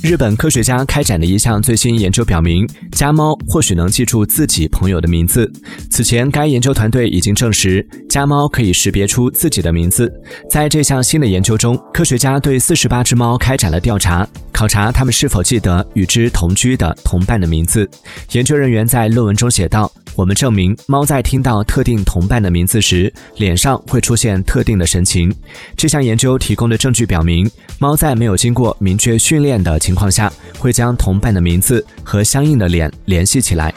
日本科学家开展的一项最新研究表明，家猫或许能记住自己朋友的名字。此前，该研究团队已经证实，家猫可以识别出自己的名字。在这项新的研究中，科学家对四十八只猫开展了调查，考察它们是否记得与之同居的同伴的名字。研究人员在论文中写道：“我们证明，猫在听到特定同伴的名字时，脸上会出现特定的神情。这项研究提供的证据表明，猫在没有经过明确训练的。”情况下，会将同伴的名字和相应的脸联系起来。